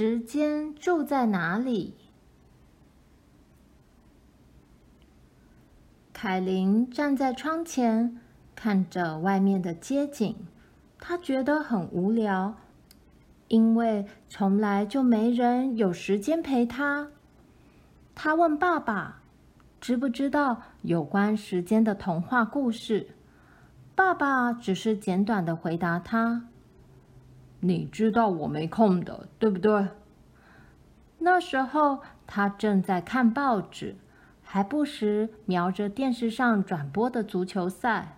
时间住在哪里？凯琳站在窗前，看着外面的街景，她觉得很无聊，因为从来就没人有时间陪她。她问爸爸：“知不知道有关时间的童话故事？”爸爸只是简短的回答她。你知道我没空的，对不对？那时候他正在看报纸，还不时瞄着电视上转播的足球赛。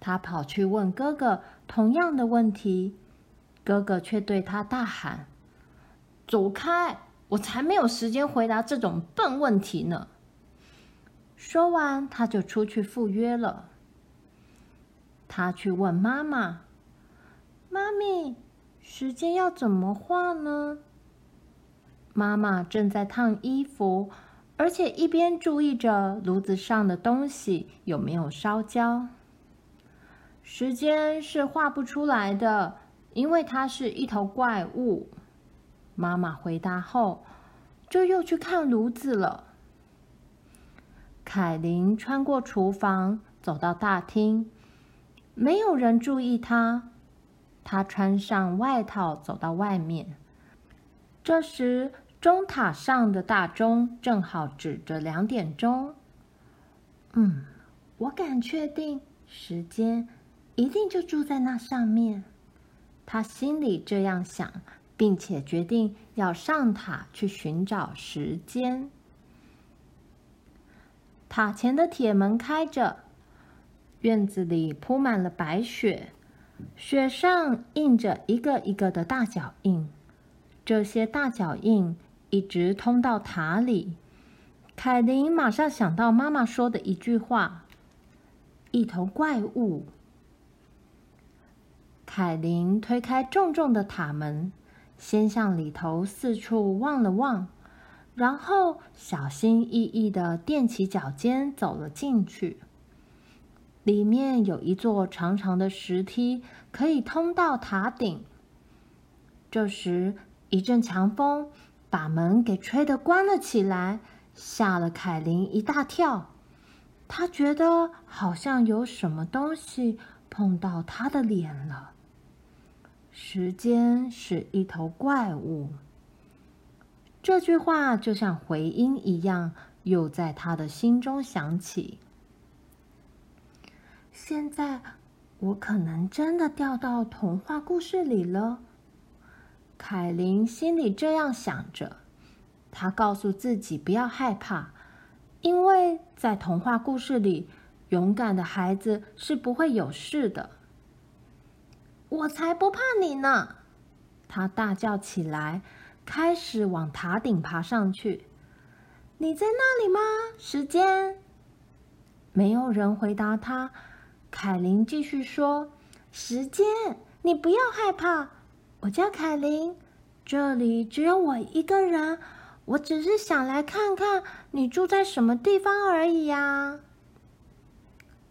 他跑去问哥哥同样的问题，哥哥却对他大喊：“走开！我才没有时间回答这种笨问题呢！”说完，他就出去赴约了。他去问妈妈。妈咪，时间要怎么画呢？妈妈正在烫衣服，而且一边注意着炉子上的东西有没有烧焦。时间是画不出来的，因为它是一头怪物。妈妈回答后，就又去看炉子了。凯琳穿过厨房，走到大厅，没有人注意她。他穿上外套，走到外面。这时，钟塔上的大钟正好指着两点钟。嗯，我敢确定，时间一定就住在那上面。他心里这样想，并且决定要上塔去寻找时间。塔前的铁门开着，院子里铺满了白雪。雪上印着一个一个的大脚印，这些大脚印一直通到塔里。凯琳马上想到妈妈说的一句话：“一头怪物。”凯琳推开重重的塔门，先向里头四处望了望，然后小心翼翼地垫起脚尖走了进去。里面有一座长长的石梯，可以通到塔顶。这时，一阵强风把门给吹得关了起来，吓了凯琳一大跳。他觉得好像有什么东西碰到他的脸了。时间是一头怪物。这句话就像回音一样，又在他的心中响起。现在我可能真的掉到童话故事里了。凯琳心里这样想着，她告诉自己不要害怕，因为在童话故事里，勇敢的孩子是不会有事的。我才不怕你呢！她大叫起来，开始往塔顶爬上去。你在那里吗？时间？没有人回答她。凯琳继续说：“时间，你不要害怕。我叫凯琳，这里只有我一个人。我只是想来看看你住在什么地方而已呀。”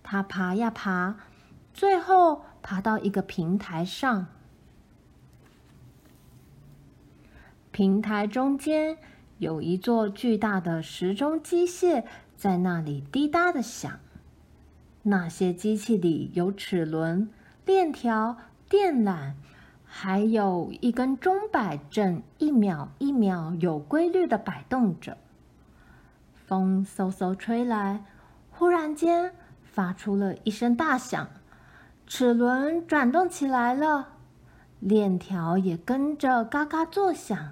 他爬呀爬，最后爬到一个平台上。平台中间有一座巨大的时钟机械，在那里滴答的响。那些机器里有齿轮、链条、电缆，还有一根钟摆，正一秒一秒有规律的摆动着。风嗖嗖吹来，忽然间发出了一声大响，齿轮转动起来了，链条也跟着嘎嘎作响。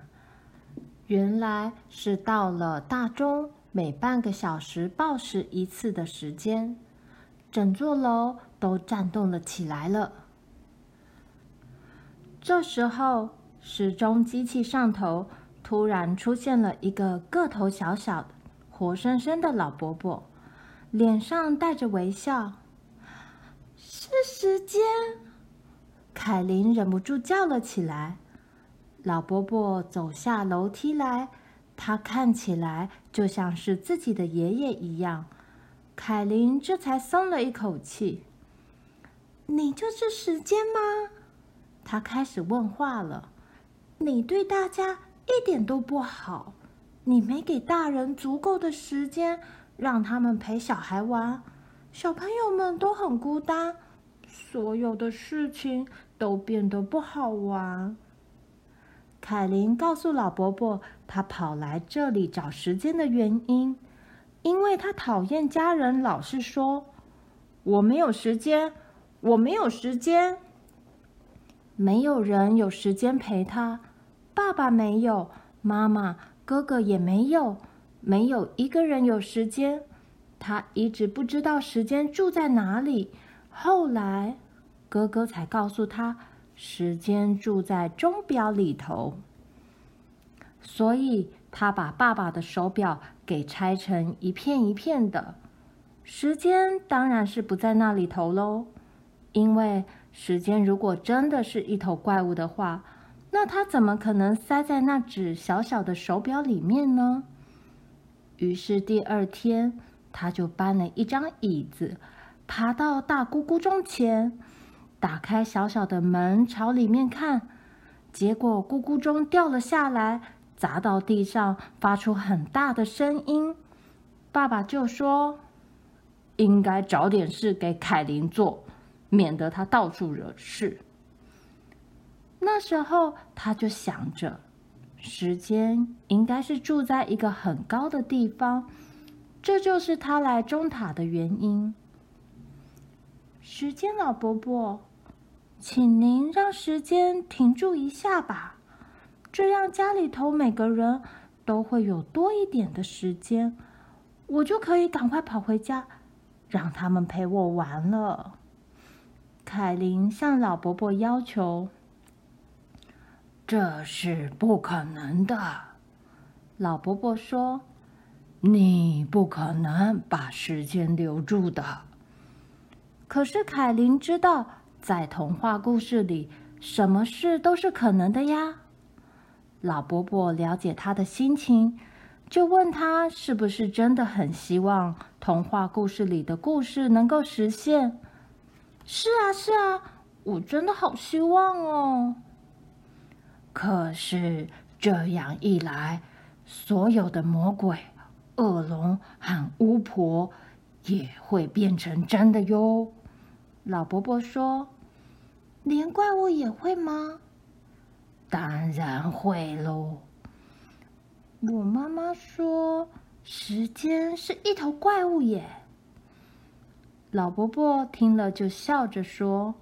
原来是到了大钟每半个小时报时一次的时间。整座楼都颤动了起来了。这时候，时钟机器上头突然出现了一个个头小小的、活生生的老伯伯，脸上带着微笑。是时间！凯琳忍不住叫了起来。老伯伯走下楼梯来，他看起来就像是自己的爷爷一样。凯琳这才松了一口气。“你就是时间吗？”他开始问话了。你对大家一点都不好，你没给大人足够的时间让他们陪小孩玩，小朋友们都很孤单，所有的事情都变得不好玩。凯琳告诉老伯伯，他跑来这里找时间的原因，因为他讨厌家人老是说：“我没有时间，我没有时间。”没有人有时间陪他，爸爸没有，妈妈、哥哥也没有，没有一个人有时间。他一直不知道时间住在哪里。后来，哥哥才告诉他，时间住在钟表里头。所以，他把爸爸的手表给拆成一片一片的。时间当然是不在那里头喽，因为。时间如果真的是一头怪物的话，那它怎么可能塞在那只小小的手表里面呢？于是第二天，他就搬了一张椅子，爬到大咕咕钟前，打开小小的门，朝里面看。结果咕咕钟掉了下来，砸到地上，发出很大的声音。爸爸就说：“应该找点事给凯琳做。”免得他到处惹事。那时候他就想着，时间应该是住在一个很高的地方，这就是他来钟塔的原因。时间老伯伯，请您让时间停住一下吧，这样家里头每个人都会有多一点的时间，我就可以赶快跑回家，让他们陪我玩了。凯琳向老伯伯要求：“这是不可能的。”老伯伯说：“你不可能把时间留住的。”可是凯琳知道，在童话故事里，什么事都是可能的呀。老伯伯了解他的心情，就问他是不是真的很希望童话故事里的故事能够实现。是啊，是啊，我真的好希望哦。可是这样一来，所有的魔鬼、恶龙和巫婆也会变成真的哟。老伯伯说：“连怪物也会吗？”当然会喽。我妈妈说，时间是一头怪物耶。老伯伯听了，就笑着说：“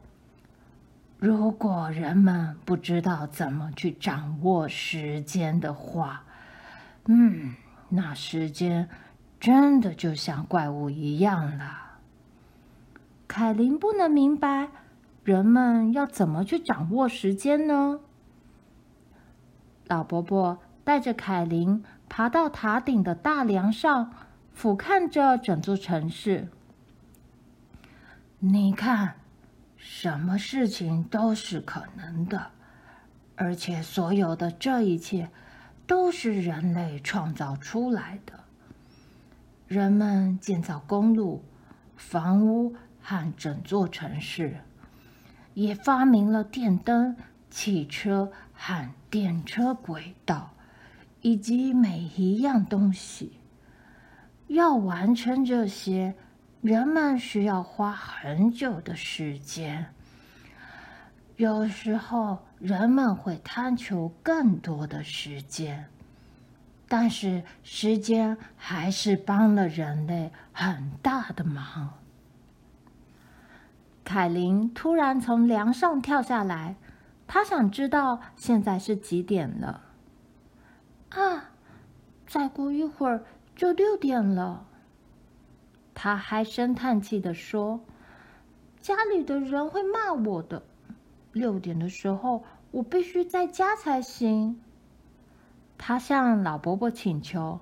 如果人们不知道怎么去掌握时间的话，嗯，那时间真的就像怪物一样了。”凯琳不能明白，人们要怎么去掌握时间呢？老伯伯带着凯琳爬到塔顶的大梁上，俯瞰着整座城市。你看，什么事情都是可能的，而且所有的这一切都是人类创造出来的。人们建造公路、房屋和整座城市，也发明了电灯、汽车和电车轨道，以及每一样东西。要完成这些。人们需要花很久的时间，有时候人们会贪求更多的时间，但是时间还是帮了人类很大的忙。凯琳突然从梁上跳下来，他想知道现在是几点了。啊，再过一会儿就六点了。他唉声叹气地说：“家里的人会骂我的。六点的时候，我必须在家才行。”他向老伯伯请求：“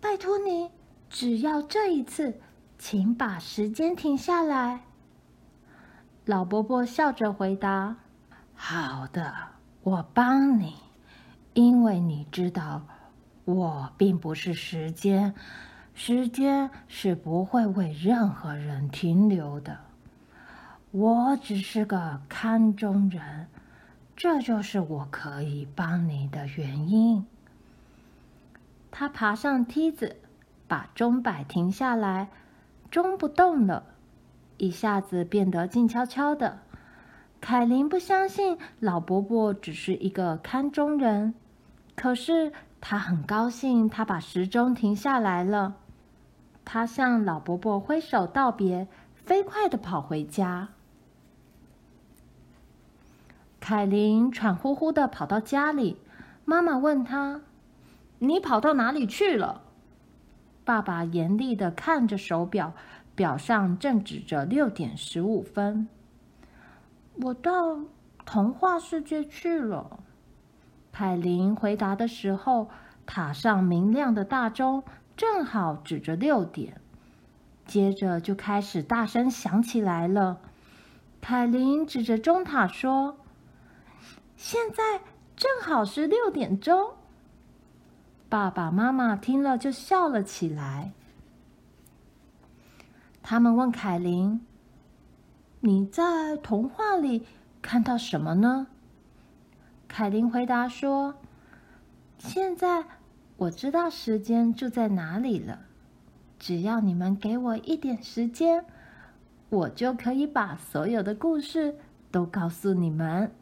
拜托你，只要这一次，请把时间停下来。”老伯伯笑着回答：“好的，我帮你，因为你知道，我并不是时间。”时间是不会为任何人停留的。我只是个看中人，这就是我可以帮你的原因。他爬上梯子，把钟摆停下来，钟不动了，一下子变得静悄悄的。凯琳不相信老伯伯只是一个看钟人，可是他很高兴，他把时钟停下来了。他向老伯伯挥手道别，飞快地跑回家。凯琳喘呼呼地跑到家里，妈妈问她：“你跑到哪里去了？”爸爸严厉地看着手表，表上正指着六点十五分。我到童话世界去了。凯琳回答的时候，塔上明亮的大钟正好指着六点，接着就开始大声响起来了。凯琳指着钟塔说。现在正好是六点钟。爸爸妈妈听了就笑了起来。他们问凯琳：“你在童话里看到什么呢？”凯琳回答说：“现在我知道时间住在哪里了。只要你们给我一点时间，我就可以把所有的故事都告诉你们。”